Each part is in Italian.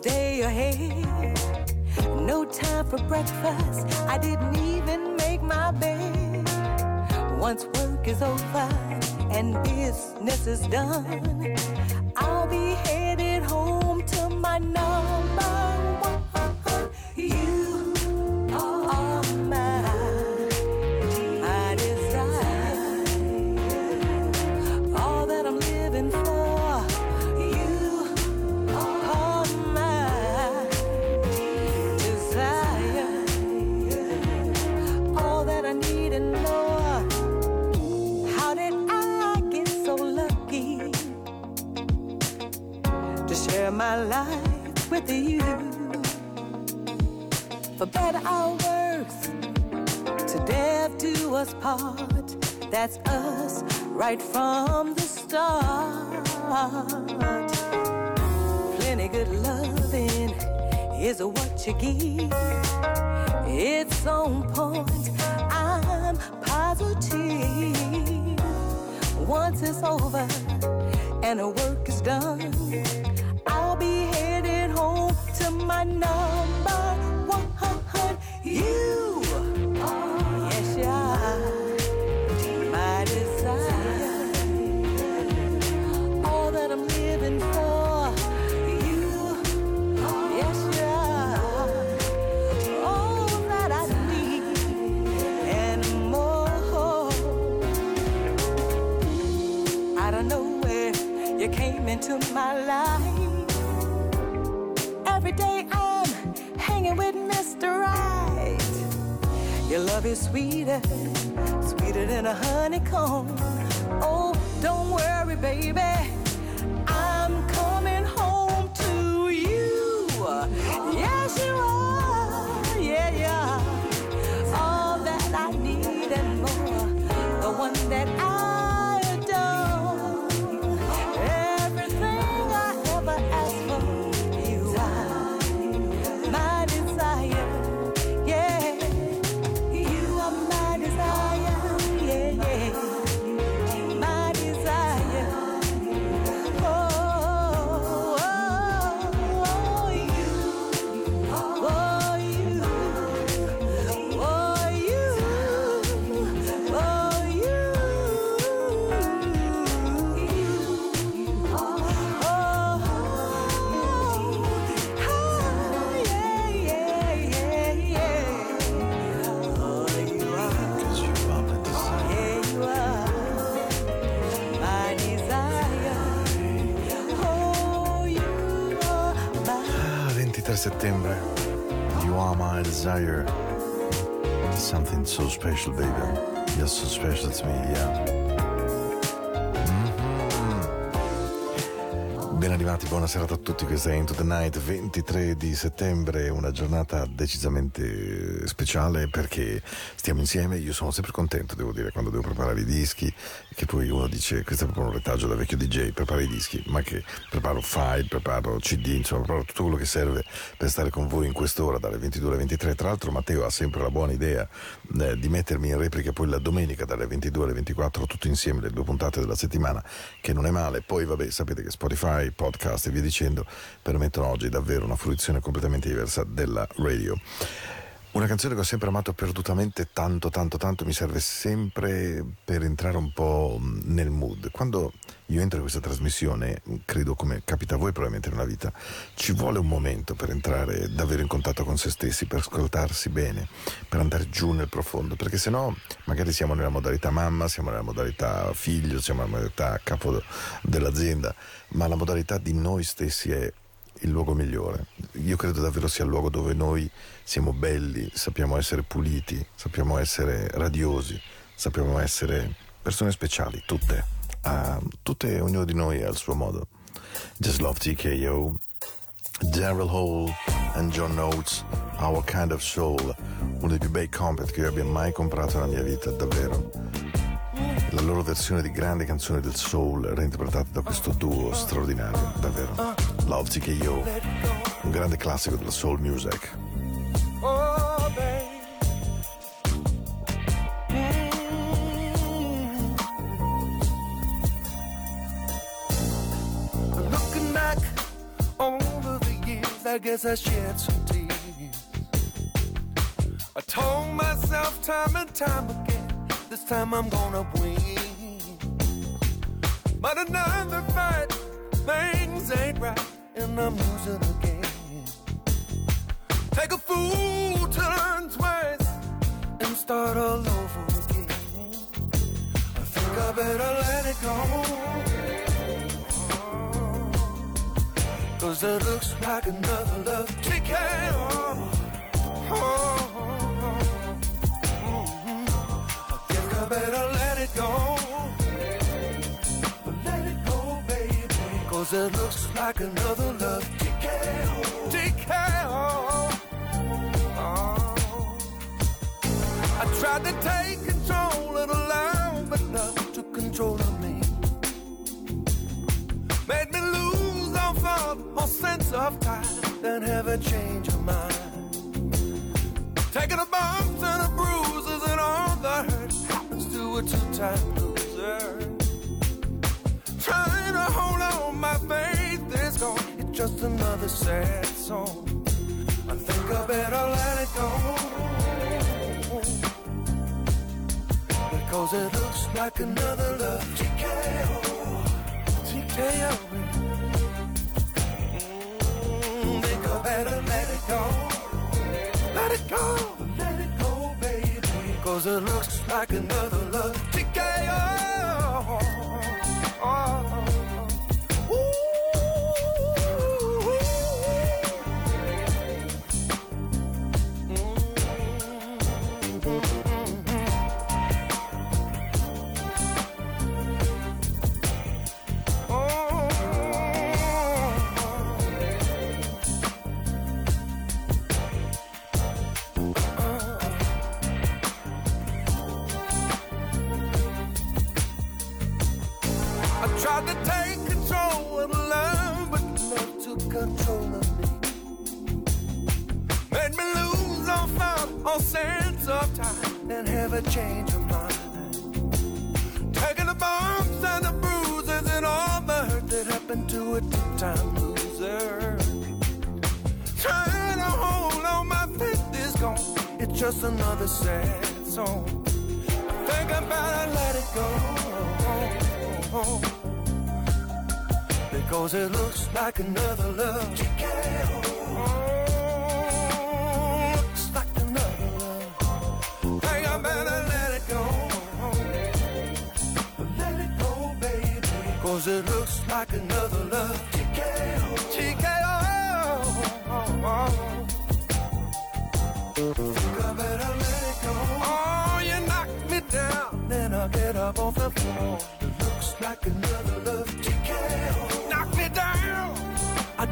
day ahead. No time for breakfast. I didn't even make my bed. Once work is over and business is done, right from the start plenty good loving is what you give. It's on point, I'm positive. Once it's over and the work is done, I'll be headed home to my number love is sweeter, sweeter than a honeycomb. Oh, don't worry, baby. Settembre. You are my desire. Something so special, baby. You're so special to me, yeah. Mhm. Ben arrivati, buona serata a tutti, questa è Into the Night, 23 di settembre, una giornata decisamente speciale perché stiamo insieme, io sono sempre contento, devo dire, quando devo preparare i dischi, che poi uno dice, questo è proprio un retaggio da vecchio DJ, prepara i dischi, ma che preparo file, preparo CD, insomma, preparo tutto quello che serve per stare con voi in quest'ora, dalle 22 alle 23. Tra l'altro Matteo ha sempre la buona idea eh, di mettermi in replica poi la domenica dalle 22 alle 24, tutto insieme, le due puntate della settimana, che non è male. Poi vabbè, sapete che Spotify, podcast e via dicendo permettono oggi davvero una fruizione completamente diversa della radio. Una canzone che ho sempre amato perdutamente tanto, tanto, tanto, mi serve sempre per entrare un po' nel mood. Quando io entro in questa trasmissione, credo come capita a voi probabilmente nella vita, ci vuole un momento per entrare davvero in contatto con se stessi, per ascoltarsi bene, per andare giù nel profondo, perché sennò magari siamo nella modalità mamma, siamo nella modalità figlio, siamo nella modalità capo dell'azienda, ma la modalità di noi stessi è il luogo migliore. Io credo davvero sia il luogo dove noi siamo belli, sappiamo essere puliti, sappiamo essere radiosi, sappiamo essere persone speciali, tutte. Uh, tutte, ognuno di noi al suo modo. Just Love TKO, Daryl Hall and John Oates, Our Kind of Soul, uno dei più bei compet che io abbia mai comprato nella mia vita, davvero. La loro versione di grandi canzoni del soul reinterpretate da questo duo straordinario, davvero. Love TKO, un grande classico della soul music. Oh. Mm. Looking back over the years, I guess I shed some tears. I told myself time and time again, this time I'm gonna win. But another fight, things ain't right, and I'm losing again. Take a fool turn twice and start all over again. I think I better let it go. Cause it looks like another love TKO. I think I better let it go. Cause it looks like another love TKO. TKO. Oh. I tried to take control of the line, but love took control of me. Made me lose all thought, all sense of time, then have a change of mind. Taking the bumps and the bruises and all the hurt happens to a two-time my faith is gone. It's just another sad song. I think I better let it go. Because it looks like another love TKO. TKO. Mm, think I better let it go. Let it go. Let it go, baby. Because it looks like another love TKO. I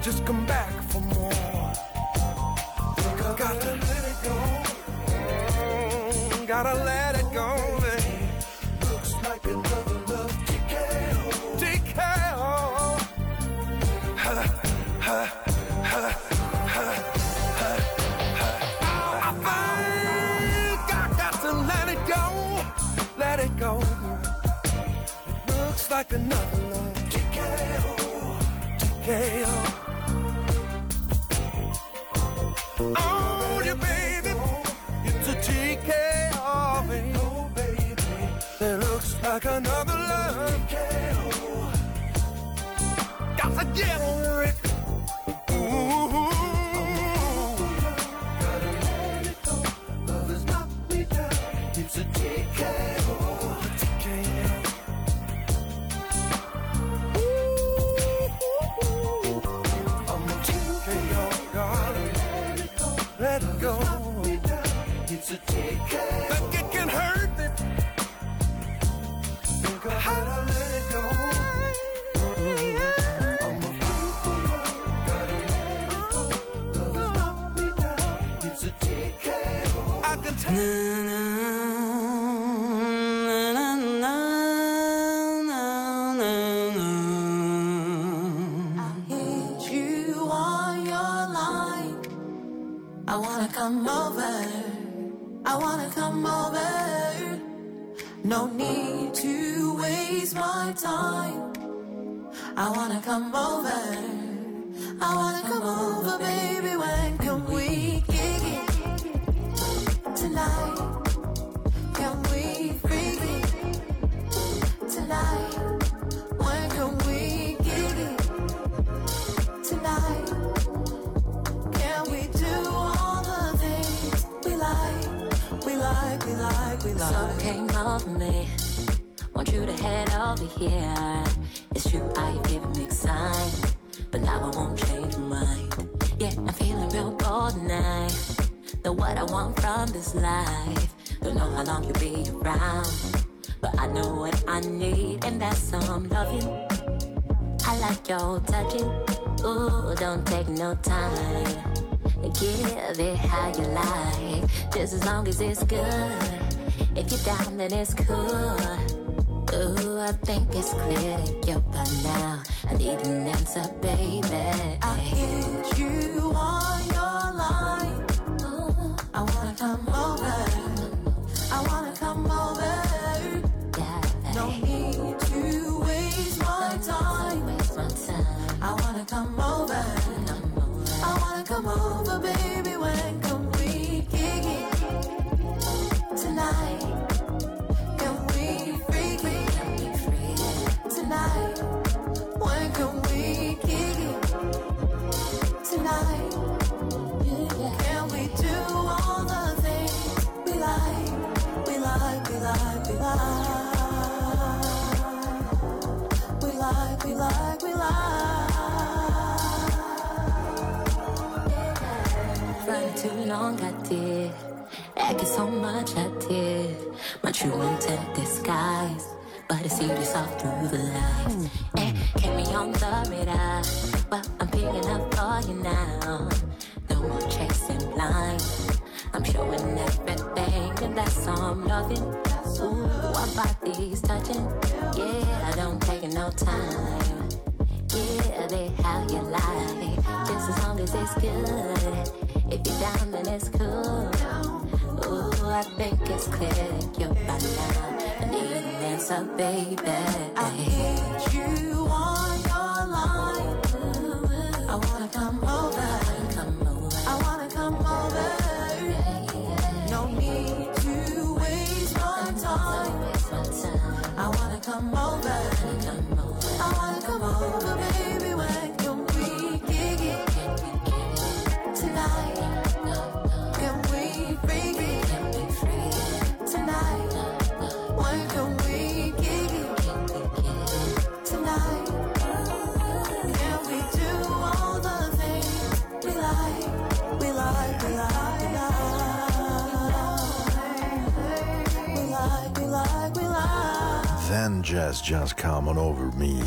just come back for more. Think I got to let it go. Gotta let it go, baby. Looks like another love TKO. TKO. Ha, ha, ha, ha, ha, ha. I think I got to let it go. Let it go. Looks like another love. TKO. Oh. TKO. Yeah. I wanna come over. I wanna come over, baby. When can we gig it tonight? Can we freak it tonight? When can we tonight? Can we do all the things we like? We like, we like, we like. Something came over me. Want you to head over here it's true, I have mixed signs. But now I won't change my mind. Yeah, I'm feeling real bold tonight Know what I want from this life. Don't know how long you'll be around. But I know what I need, and that's some loving. I like your touching. Ooh, don't take no time. Give it how you like, just as long as it's good. If you're down, then it's cool. Ooh, I think it's clear to you by now. I need an answer, baby. I hit you on your line. Ooh, I wanna come over. Long I did, acting so much I did. My true intent disguised but I see this all through the lights. And kept me on the radar, but I'm picking up for you now. No more chasing blind. I'm showing everything, and that's all I'm loving. Ooh, our bodies touching. Yeah, I don't take no time. Yeah, they how you like. Just as long as it's good. If you're down, then it's cool. Ooh, I think it's clear you're by now. I need an answer, baby. I need you on your line. I wanna come over. Come over. I wanna come over. No need to waste my time. I wanna come over. Come over. I wanna come over, baby. When night. Then Jazz Just Come On Over Me,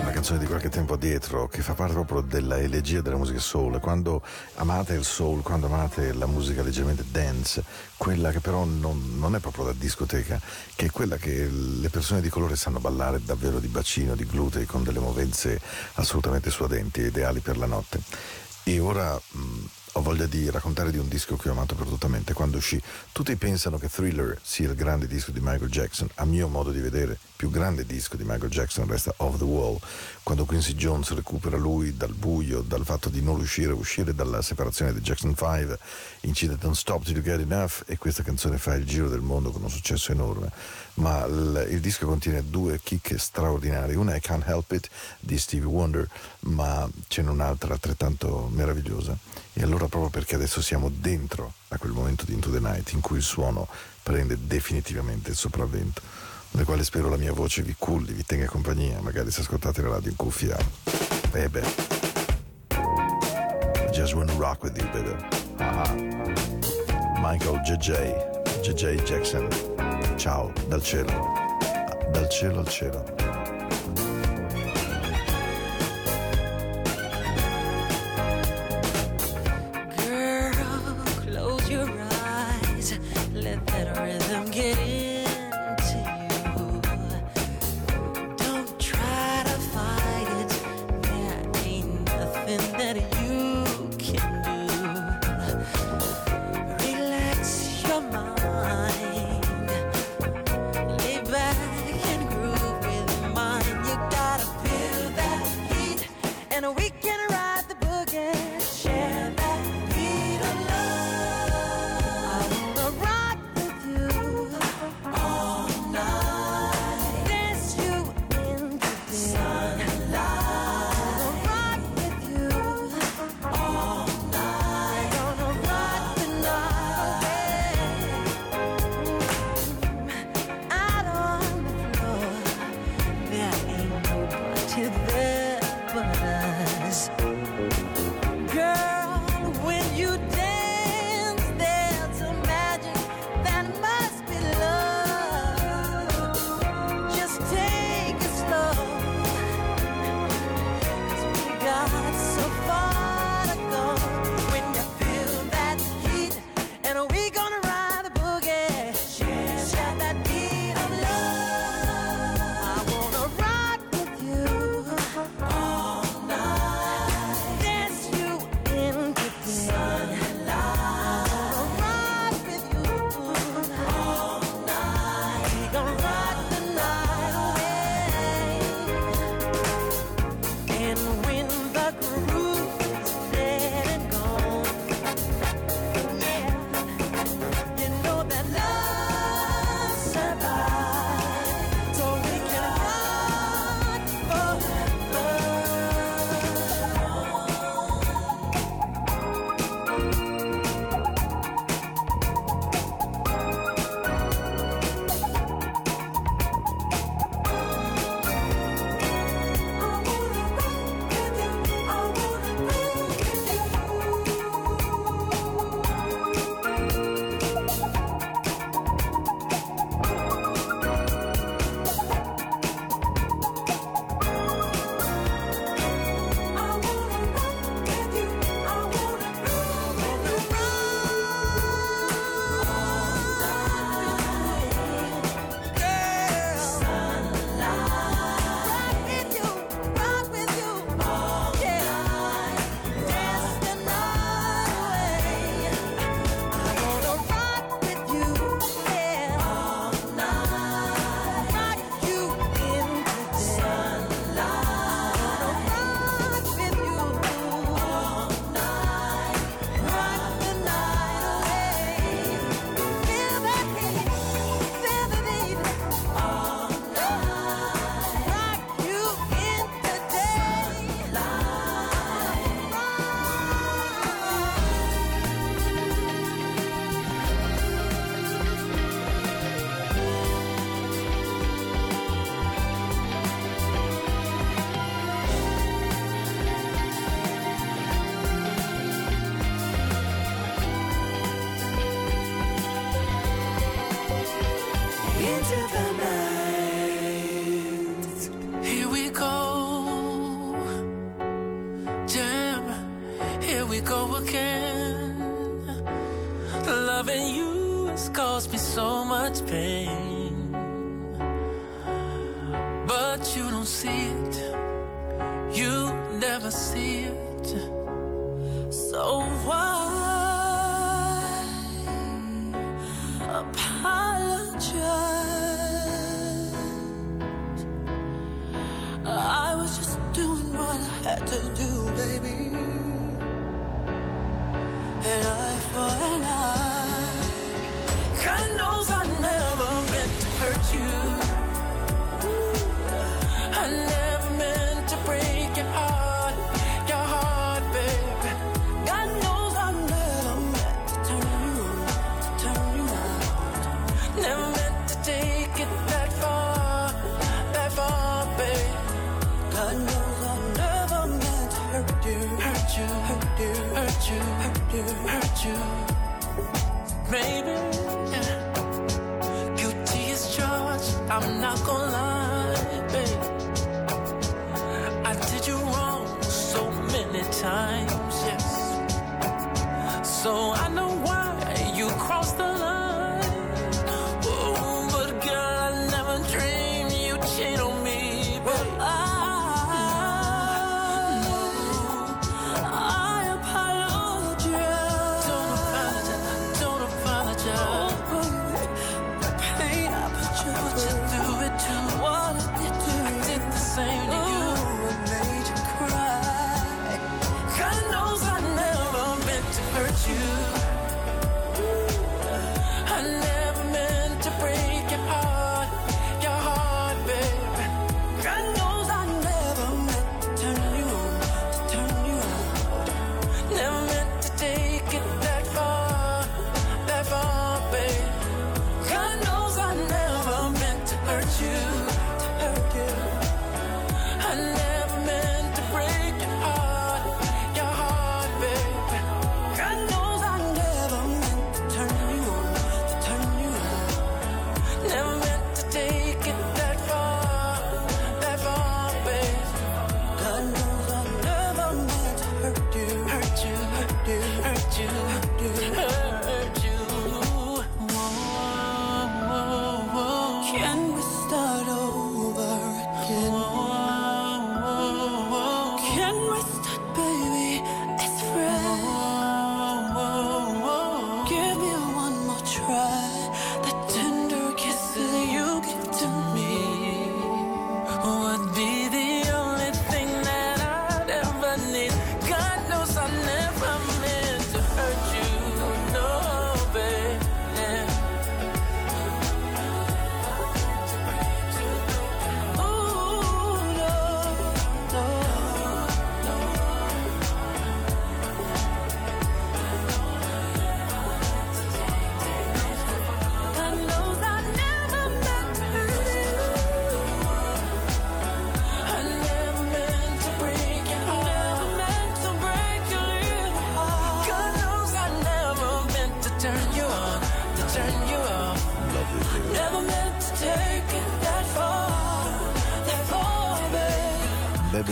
una canzone di qualche tempo addietro che fa parte proprio della elegia della musica soul. Quando amate il soul, quando amate la musica leggermente dance, quella che però non, non è proprio da discoteca, che è quella che le persone di colore sanno ballare davvero di bacino, di glutei, con delle movenze assolutamente suadenti ideali per la notte. E ora mh, ho voglia di raccontare di un disco che ho amato perdutamente quando uscì. Tutti pensano che Thriller sia il grande disco di Michael Jackson. A mio modo di vedere, più grande disco di Michael Jackson resta Off the Wall, quando Quincy Jones recupera lui dal buio, dal fatto di non riuscire a uscire dalla separazione dei Jackson 5, incide Don't Stop Till You Get Enough e questa canzone fa il giro del mondo con un successo enorme. Ma il, il disco contiene due chicche straordinarie. Una è Can't Help It di Stevie Wonder, ma ce n'è un'altra altrettanto meravigliosa. E allora proprio perché adesso siamo dentro a quel momento di Into the Night in cui il suono prende definitivamente il sopravvento, nel quale spero la mia voce vi culli, vi tenga compagnia, magari se ascoltate la radio in cuffia. Eh beh. I just wanna rock with you, baby. Ah. Michael JJ, JJ Jackson. Ciao, dal cielo. Dal cielo al cielo.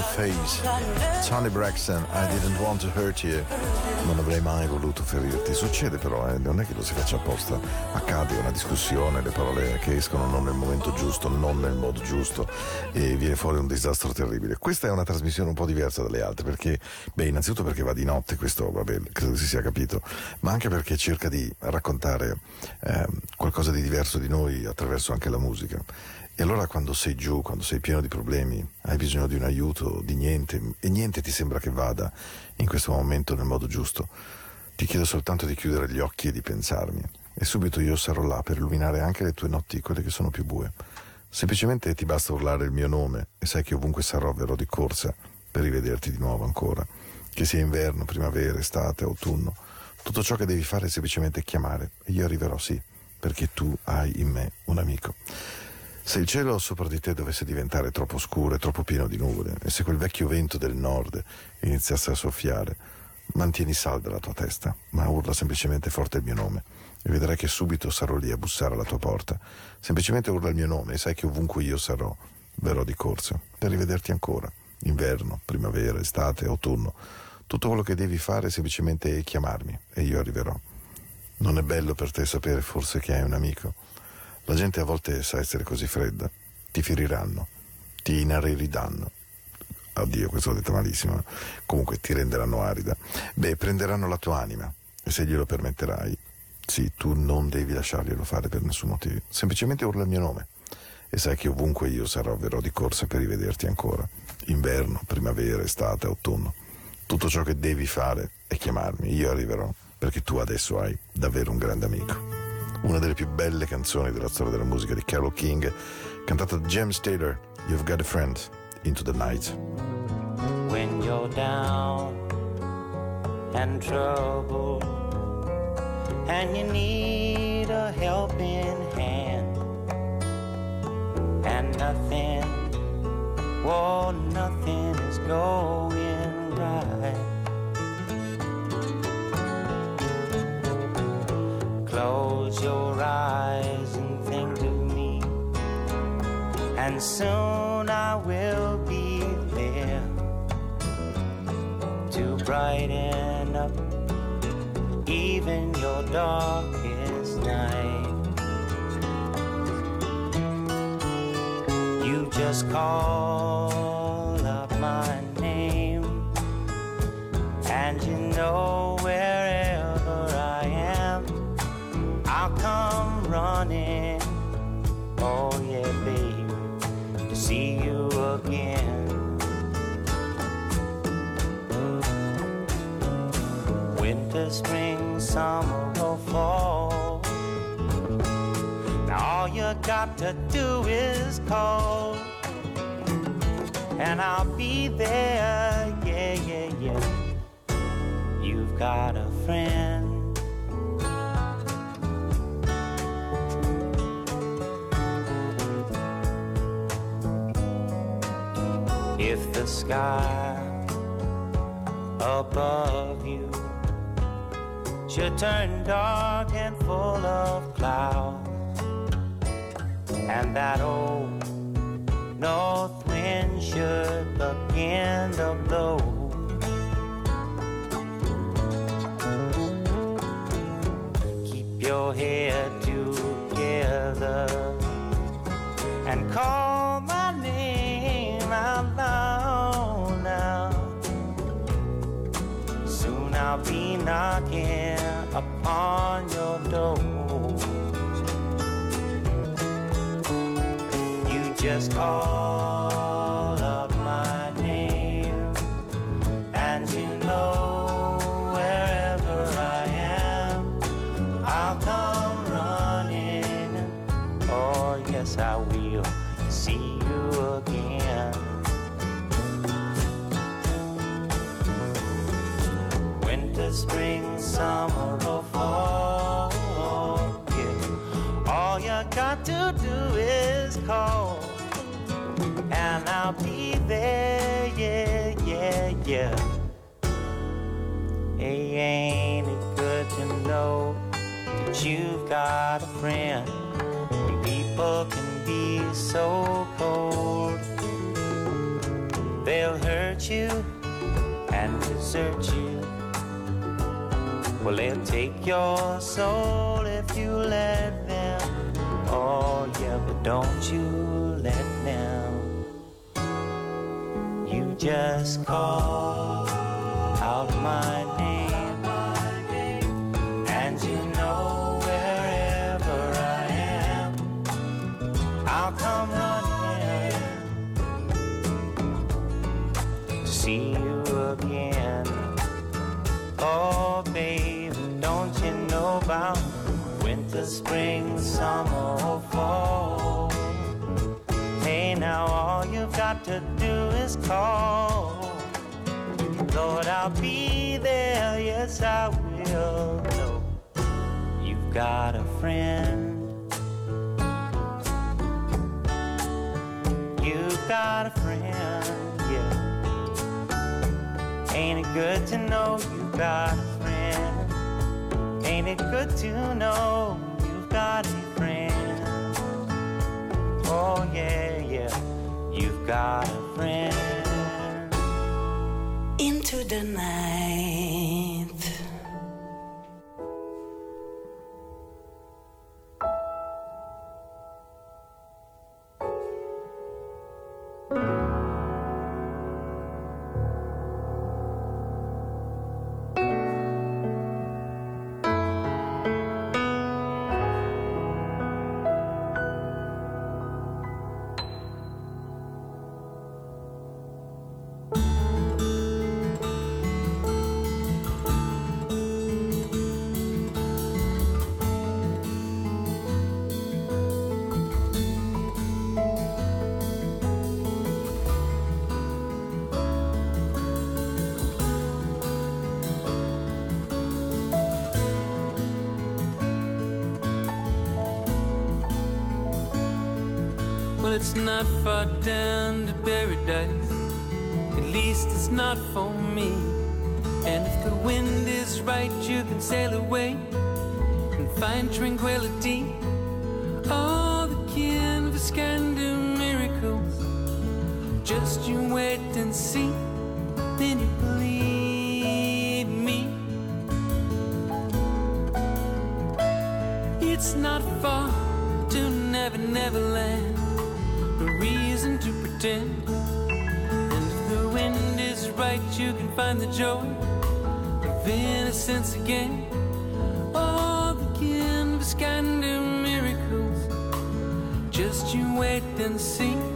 Babyface, Tony Braxton, I didn't want to hurt you. Non avrei mai voluto ferirti. Succede però, eh, non è che lo si faccia apposta. Accade una discussione, le parole che escono non nel momento giusto, non nel modo giusto e viene fuori un disastro terribile. Questa è una trasmissione un po' diversa dalle altre perché, beh, innanzitutto perché va di notte, questo vabbè, credo si sia capito, ma anche perché cerca di raccontare eh, qualcosa di diverso di noi attraverso anche la musica. E allora quando sei giù, quando sei pieno di problemi, hai bisogno di un aiuto, di niente, e niente ti sembra che vada in questo momento nel modo giusto, ti chiedo soltanto di chiudere gli occhi e di pensarmi. E subito io sarò là per illuminare anche le tue notti, quelle che sono più bue. Semplicemente ti basta urlare il mio nome e sai che ovunque sarò verrò di corsa per rivederti di nuovo ancora. Che sia inverno, primavera, estate, autunno. Tutto ciò che devi fare è semplicemente chiamare e io arriverò, sì, perché tu hai in me un amico. Se il cielo sopra di te dovesse diventare troppo scuro e troppo pieno di nuvole, e se quel vecchio vento del nord iniziasse a soffiare, mantieni salda la tua testa, ma urla semplicemente forte il mio nome, e vedrai che subito sarò lì a bussare alla tua porta. Semplicemente urla il mio nome e sai che ovunque io sarò, verrò di corsa, per rivederti ancora. Inverno, primavera, estate, autunno. Tutto quello che devi fare è semplicemente chiamarmi, e io arriverò. Non è bello per te sapere forse che hai un amico? La gente a volte sa essere così fredda. Ti feriranno, ti inarridiranno. Oddio, questo l'ho detto malissimo. Comunque ti renderanno arida. Beh, prenderanno la tua anima. E se glielo permetterai, sì, tu non devi lasciarglielo fare per nessun motivo. Semplicemente urla il mio nome. E sai che ovunque io sarò, verrò di corsa per rivederti ancora. inverno, primavera, estate, autunno. Tutto ciò che devi fare è chiamarmi, io arriverò, perché tu adesso hai davvero un grande amico. Una delle più belle canzoni della storia della musica di Carole King, cantata da James Taylor, You've Got a Friend, Into the Night. when you're down and troubled and you need a helping hand and nothing well nothing is going right close your eyes and think of me and soon I will be there to brighten up even your darkest night. You just call out my name, and you know where. I'll come running. Oh, yeah, baby, to see you again. winter, spring, summer, or fall. Now all you got to do is call, and I'll be there. Yeah, yeah, yeah. You've got a friend. The sky above you should turn dark and full of clouds, and that old north wind should begin to blow. Keep your head together and call I'll be knocking upon your door. You just call spring, summer, or fall. Yeah. All you got to do is call, and I'll be there. Yeah, yeah, yeah. Hey, ain't it good to know that you've got a friend? When people can be so cold, they'll hurt you and desert you. Well, they'll take your soul if you let them. Oh, yeah, but don't you let them. You just call out my name, and you know wherever I am, I'll come running to see you spring, summer, or fall? Hey, now all you've got to do is call. Lord, I'll be there, yes, I will. Know you've got a friend. You've got a friend, yeah. Ain't it good to know you've got a friend? Ain't it good to know a friend? Oh, yeah, yeah, you've got a friend. Into the night. It's not far down to paradise. At least it's not for me. And if the wind is right, you can sail away and find tranquility. All the canvas can do miracles. Just you wait and see, then you believe me. It's not far to Never Never Land. And if the wind is right, you can find the joy of innocence again. All the can do miracles. Just you wait and see.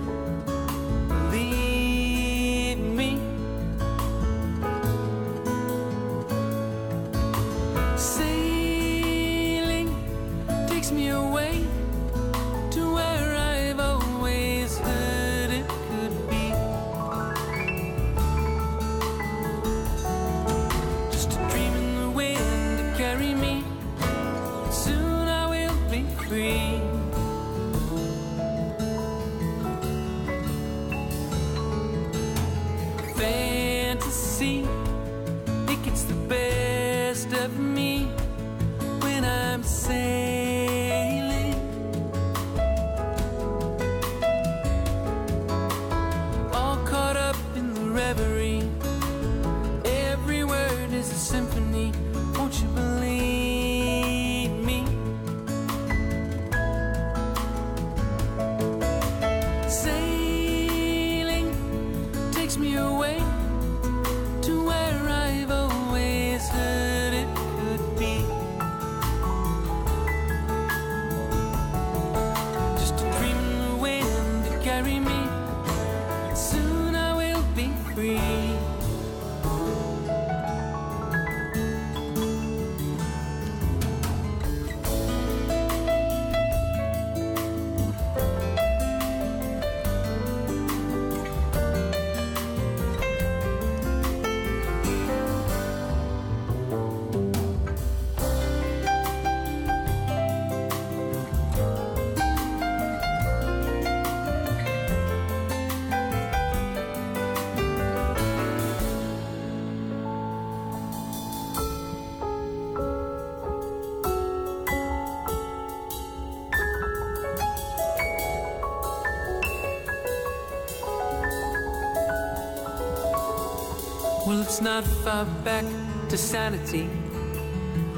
It's not far back to sanity.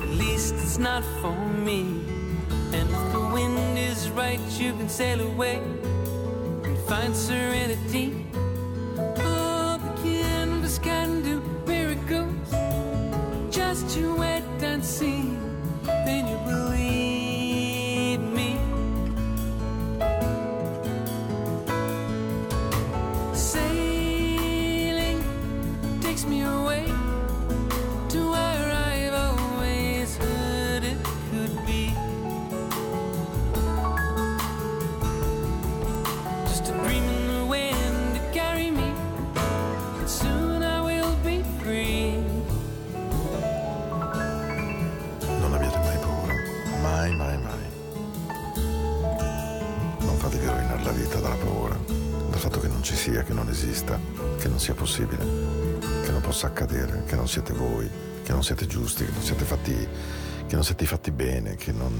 At least it's not for me. And if the wind is right, you can sail away and find serenity. Bene, che non,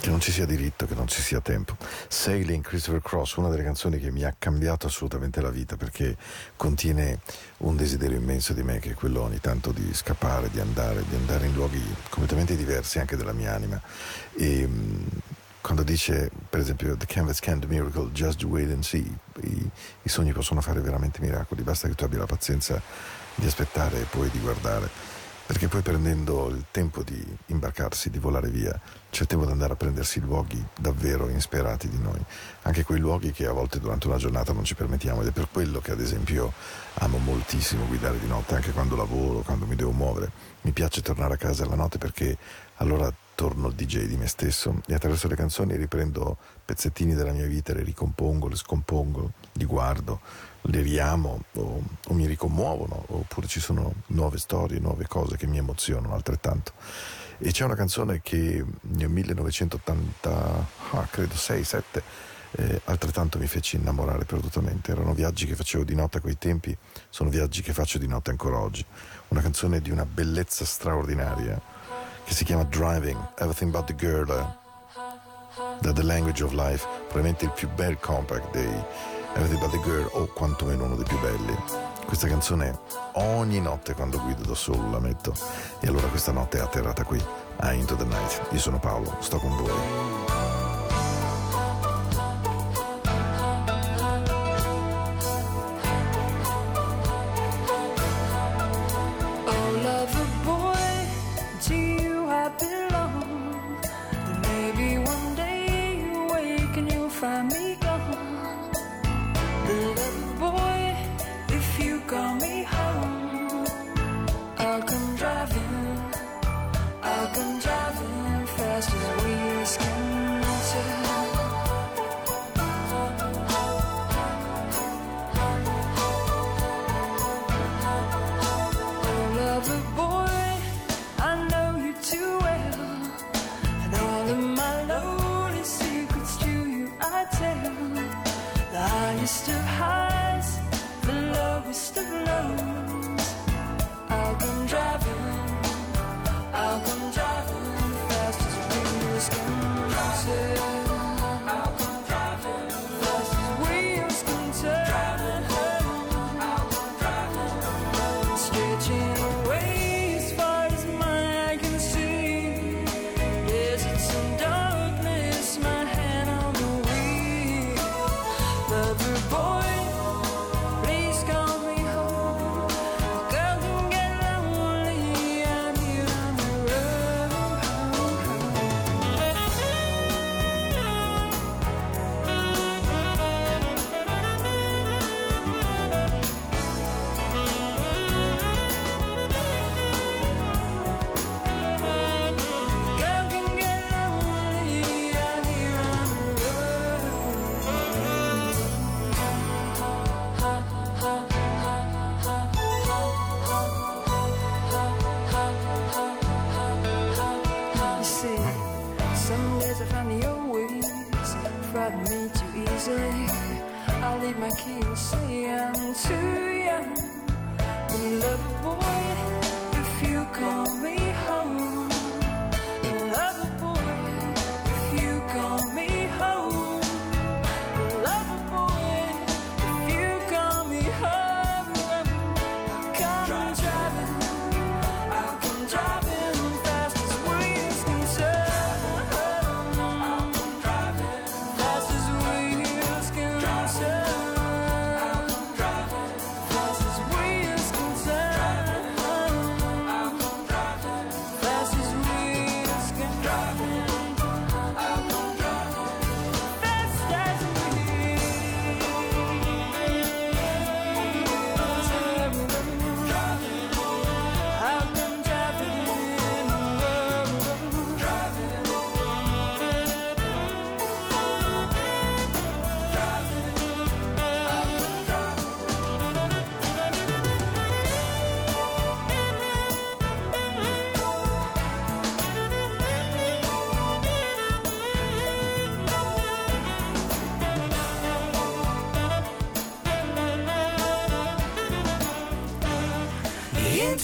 che non ci sia diritto, che non ci sia tempo. Sailing Christopher Cross, una delle canzoni che mi ha cambiato assolutamente la vita perché contiene un desiderio immenso di me che è quello ogni tanto di scappare, di andare, di andare in luoghi completamente diversi anche della mia anima. E mh, quando dice, per esempio, The canvas can do miracle, just wait and see, i, i sogni possono fare veramente miracoli, basta che tu abbia la pazienza di aspettare e poi di guardare. Perché poi prendendo il tempo di imbarcarsi, di volare via, c'è tempo di andare a prendersi luoghi davvero insperati di noi, anche quei luoghi che a volte durante una giornata non ci permettiamo ed è per quello che ad esempio amo moltissimo guidare di notte, anche quando lavoro, quando mi devo muovere. Mi piace tornare a casa la notte perché allora torno il DJ di me stesso e attraverso le canzoni riprendo pezzettini della mia vita, le ricompongo, le scompongo, li guardo, le riamo o, o mi ricommuovono, oppure ci sono nuove storie, nuove cose che mi emozionano altrettanto. E c'è una canzone che nel 1980, ah, credo 6-7, eh, altrettanto mi fece innamorare perdutamente. Erano viaggi che facevo di notte a quei tempi, sono viaggi che faccio di notte ancora oggi. Una canzone di una bellezza straordinaria che si chiama Driving, Everything But the Girl, da The Language of Life, probabilmente il più bel compact dei The Girl, o quantomeno uno dei più belli. Questa canzone ogni notte quando guido da solo la metto, e allora questa notte è atterrata qui, a Into the Night. Io sono Paolo, sto con voi.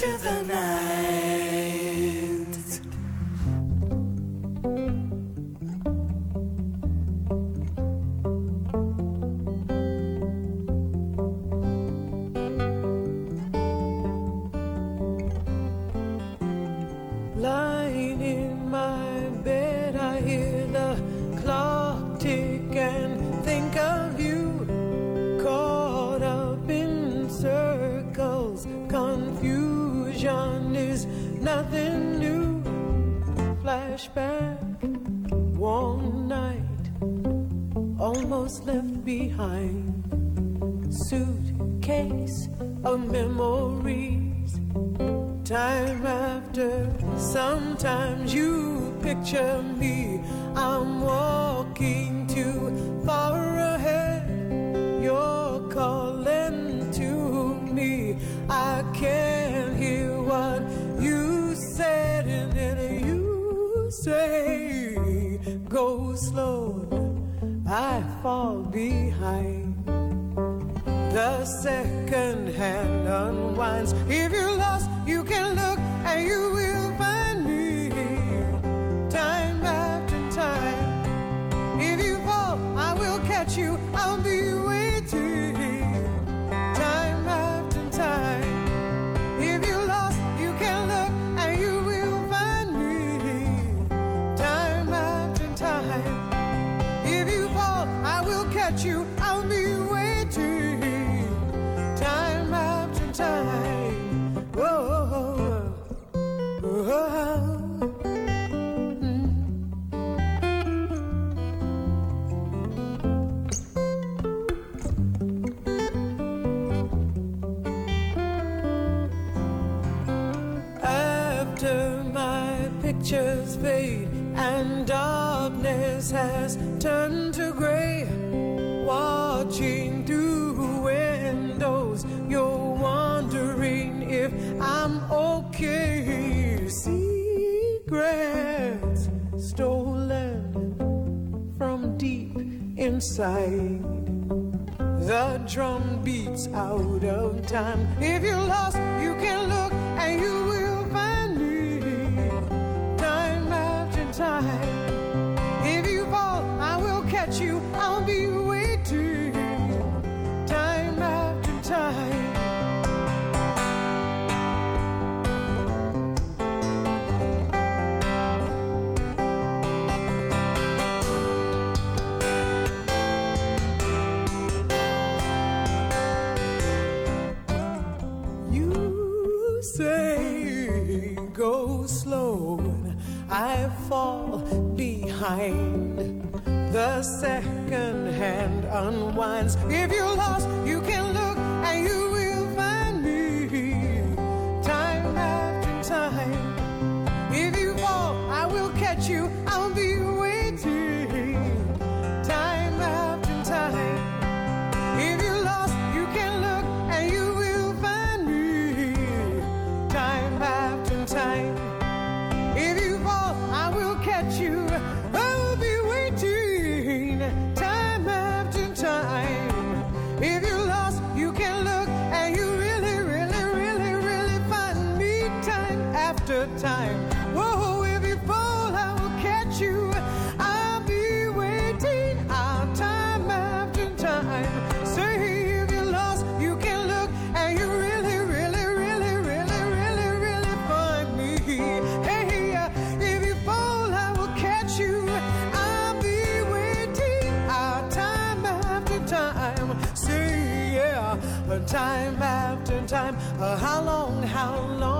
Into the night. I can't hear what you said, and then you say, Go slow. I fall behind. The second hand unwinds. If you inside. The drum beats out of time. If you're lost, you can look and you will find me. Time after time. If you fall, I will catch you. I'll be fall behind. The second hand unwinds. If you're lost, you can look time after time. Uh, how long? How long?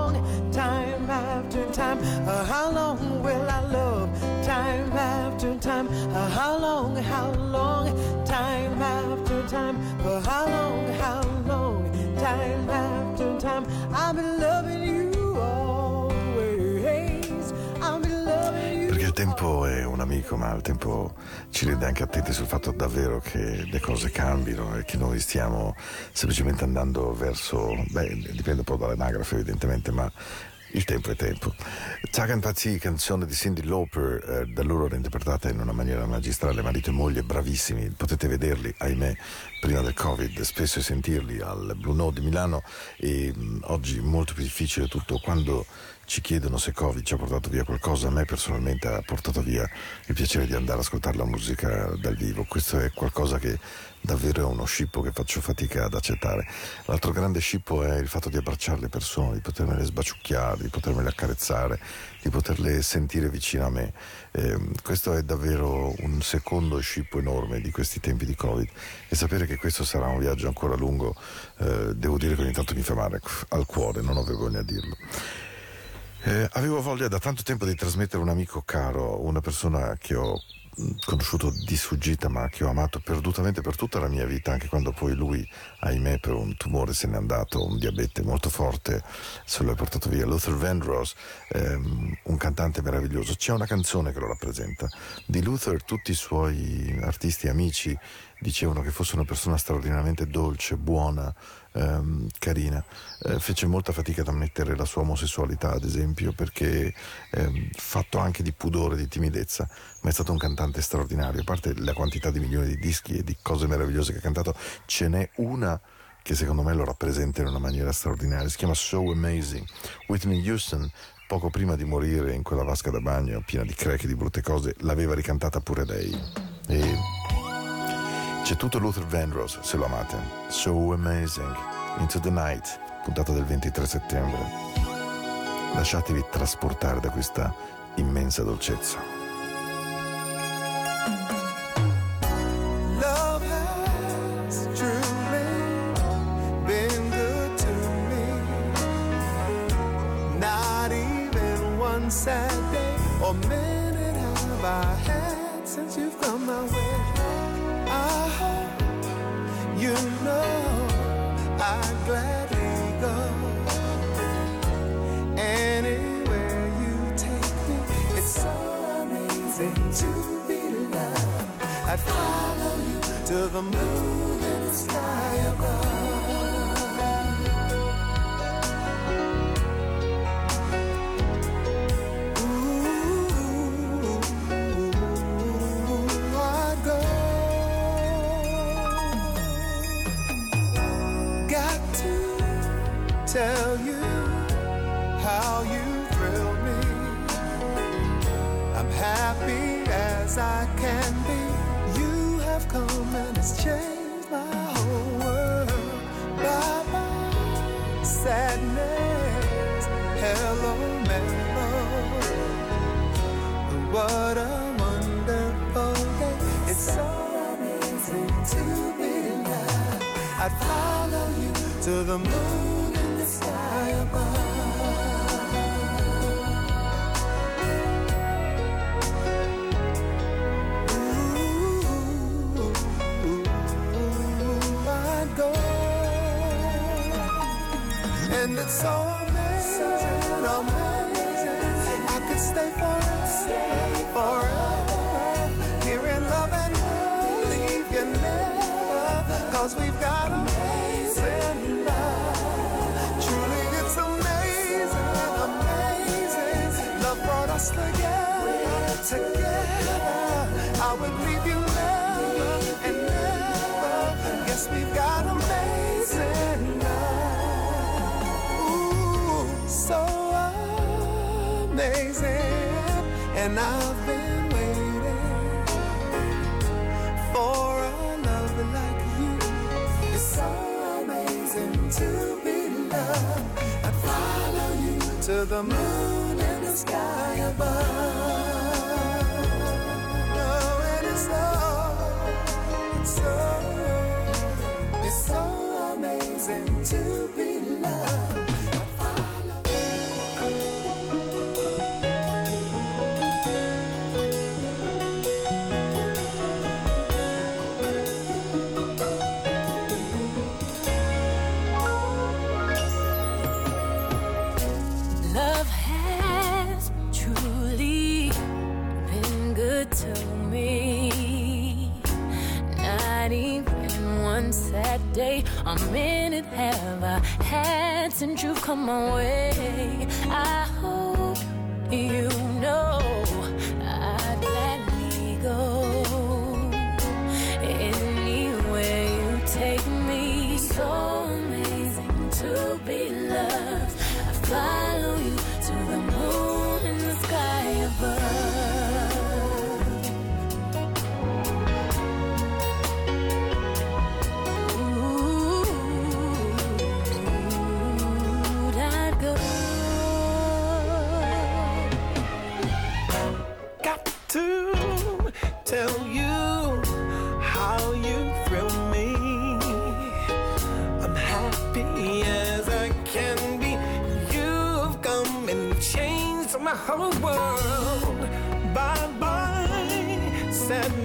Tempo è un amico, ma il tempo ci rende anche attenti sul fatto davvero che le cose cambino e che noi stiamo semplicemente andando verso. Beh, dipende un po' dall'anagrafe, evidentemente, ma. Il tempo è tempo. Tagan Pazzi, canzone di Cindy Lauper, eh, da loro interpretata in una maniera magistrale, marito e moglie bravissimi, potete vederli, ahimè, prima del Covid, spesso sentirli al Blue Note di Milano e mh, oggi molto più difficile tutto quando ci chiedono se Covid ci ha portato via qualcosa, a me personalmente ha portato via il piacere di andare ad ascoltare la musica dal vivo, questo è qualcosa che davvero è uno scippo che faccio fatica ad accettare. L'altro grande scippo è il fatto di abbracciare le persone, di potermele sbaciucchiare, di potermele accarezzare, di poterle sentire vicino a me. Ehm, questo è davvero un secondo scippo enorme di questi tempi di Covid e sapere che questo sarà un viaggio ancora lungo, eh, devo dire che ogni tanto mi fa male al cuore, non ho vergogna a dirlo. Eh, avevo voglia da tanto tempo di trasmettere un amico caro, una persona che ho mh, conosciuto di sfuggita ma che ho amato perdutamente per tutta la mia vita, anche quando poi lui, ahimè, per un tumore se n'è andato, un diabete molto forte, se lo è portato via. Luther Vandross, ehm, un cantante meraviglioso. C'è una canzone che lo rappresenta. Di Luther tutti i suoi artisti amici dicevano che fosse una persona straordinariamente dolce, buona, ehm, carina. Eh, fece molta fatica ad ammettere la sua omosessualità, ad esempio, perché ehm, fatto anche di pudore, di timidezza, ma è stato un cantante straordinario. A parte la quantità di milioni di dischi e di cose meravigliose che ha cantato, ce n'è una che secondo me lo rappresenta in una maniera straordinaria. Si chiama So Amazing. Whitney Houston poco prima di morire in quella vasca da bagno piena di creche e di brutte cose, l'aveva ricantata pure lei. E c'è tutto Luther Vandross, se lo amate. So Amazing, Into the Night, puntata del 23 settembre. Lasciatevi trasportare da questa immensa dolcezza. Love has truly been good to me. Not even one sad day or minute have I had since you've come my way. I hope you know I'd gladly go anywhere you take me. It's so amazing to be loved. I'd follow you to the moon and the sky above. I can be. You have come and it's changed my whole world. Bye bye, sadness. Hello, mellow. What a wonderful day. It's so amazing to be loved. I'd follow you to the moon Cause we've got amazing love. Truly, it's amazing, amazing. Love brought us together. I would leave you never and never. Yes, we've got amazing love. Ooh, so amazing. And I've been the moon and the sky above. Oh, and it's it's so, it's so amazing to since you've come my way. I hope you whole world. Bye bye, sadness.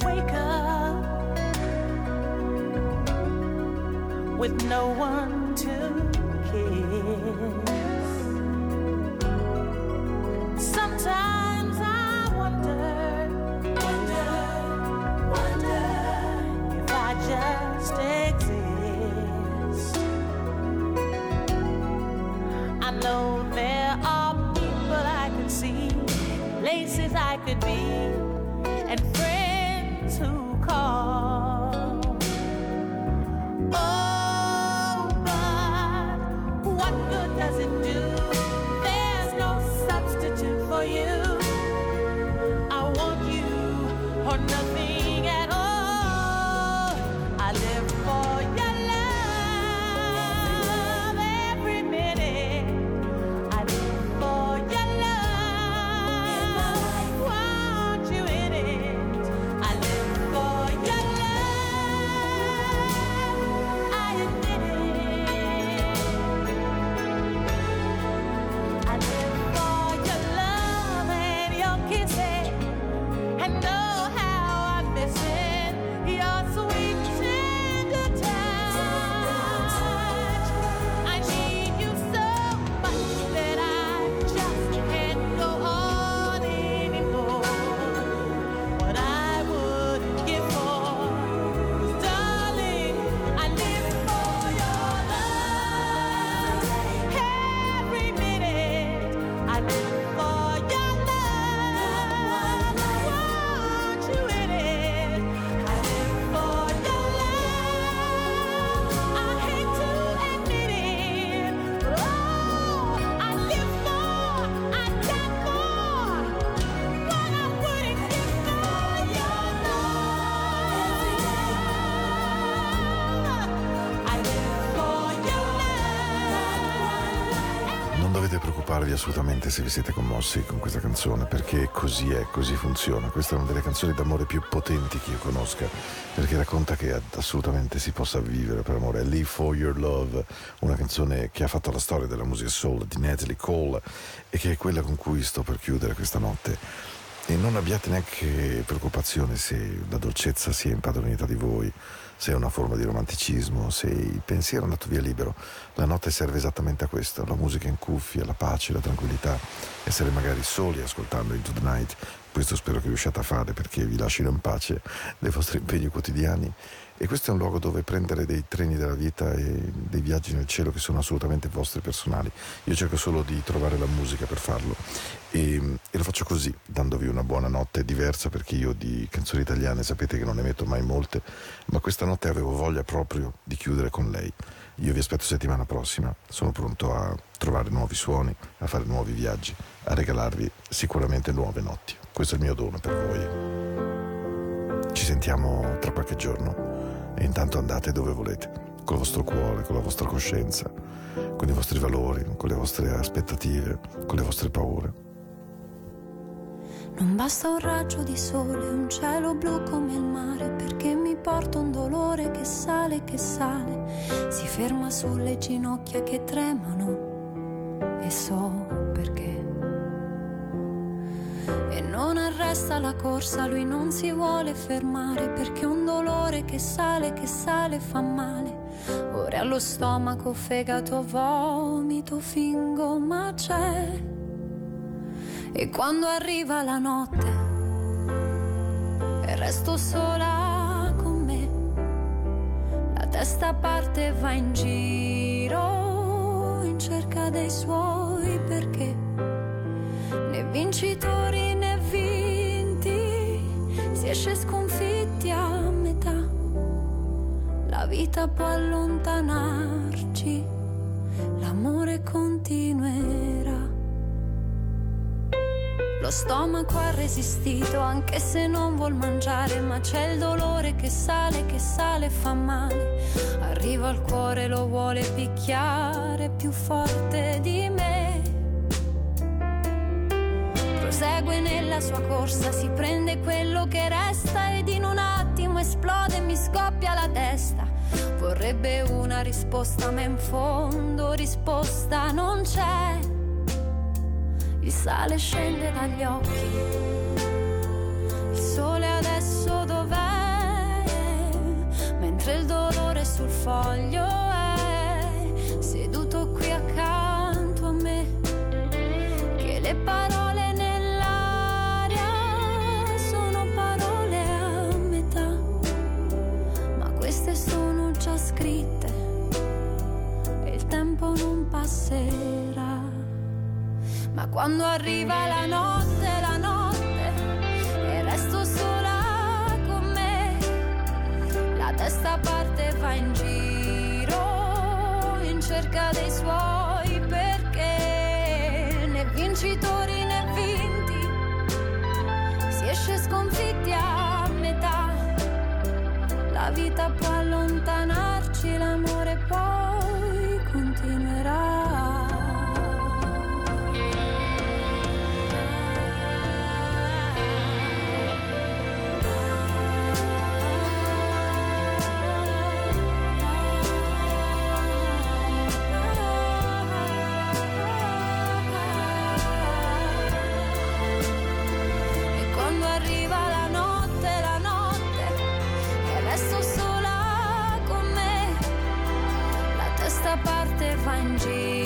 Wake up with no one preoccuparvi assolutamente se vi siete commossi con questa canzone, perché così è, così funziona. Questa è una delle canzoni d'amore più potenti che io conosca, perché racconta che assolutamente si possa vivere per amore. È Live for Your Love, una canzone che ha fatto la storia della musica soul di Natalie Cole e che è quella con cui sto per chiudere questa notte. E non abbiate neanche preoccupazione se la dolcezza sia impadronita di voi, se è una forma di romanticismo, se il pensiero è andato via libero. La notte serve esattamente a questo, la musica in cuffia, la pace, la tranquillità, essere magari soli ascoltando Into the Night. Questo spero che riusciate a fare perché vi lasciano in pace dai vostri impegni quotidiani. E questo è un luogo dove prendere dei treni della vita e dei viaggi nel cielo che sono assolutamente vostri personali. Io cerco solo di trovare la musica per farlo e, e lo faccio così, dandovi una buona notte diversa perché io di canzoni italiane sapete che non ne metto mai molte, ma questa notte avevo voglia proprio di chiudere con lei. Io vi aspetto settimana prossima, sono pronto a trovare nuovi suoni, a fare nuovi viaggi, a regalarvi sicuramente nuove notti. Questo è il mio dono per voi. Ci sentiamo tra qualche giorno e intanto andate dove volete, col vostro cuore, con la vostra coscienza, con i vostri valori, con le vostre aspettative, con le vostre paure. Non basta un raggio di sole, un cielo blu come il mare, perché mi porta un dolore che sale che sale, si ferma sulle ginocchia che tremano e so perché. E non arresta la corsa, lui non si vuole fermare perché un dolore che sale, che sale fa male. Ora allo stomaco, fegato, vomito, fingo, ma c'è. E quando arriva la notte e resto sola con me, la testa parte e va in giro in cerca dei suoi perché né vincitori né vinti si esce sconfitti a metà. La vita può allontanarci, l'amore continuerà. Stomaco ha resistito anche se non vuol mangiare, ma c'è il dolore che sale, che sale, fa male. Arriva al cuore, lo vuole picchiare più forte di me. Prosegue nella sua corsa, si prende quello che resta ed in un attimo esplode e mi scoppia la testa. Vorrebbe una risposta, ma in fondo risposta non c'è. Il sale scende dagli occhi. Il sole adesso dov'è? Mentre il dolore sul foglio è seduto qui accanto a me. Che le parole nell'aria sono parole a metà. Ma queste sono già scritte e il tempo non passerà. Quando arriva la notte, la notte, e resto sola con me, la testa parte va in giro in cerca dei suoi perché né vincitori né vinti si esce sconfitti a metà. La vita può allontanarci, l'amore poi Jesus.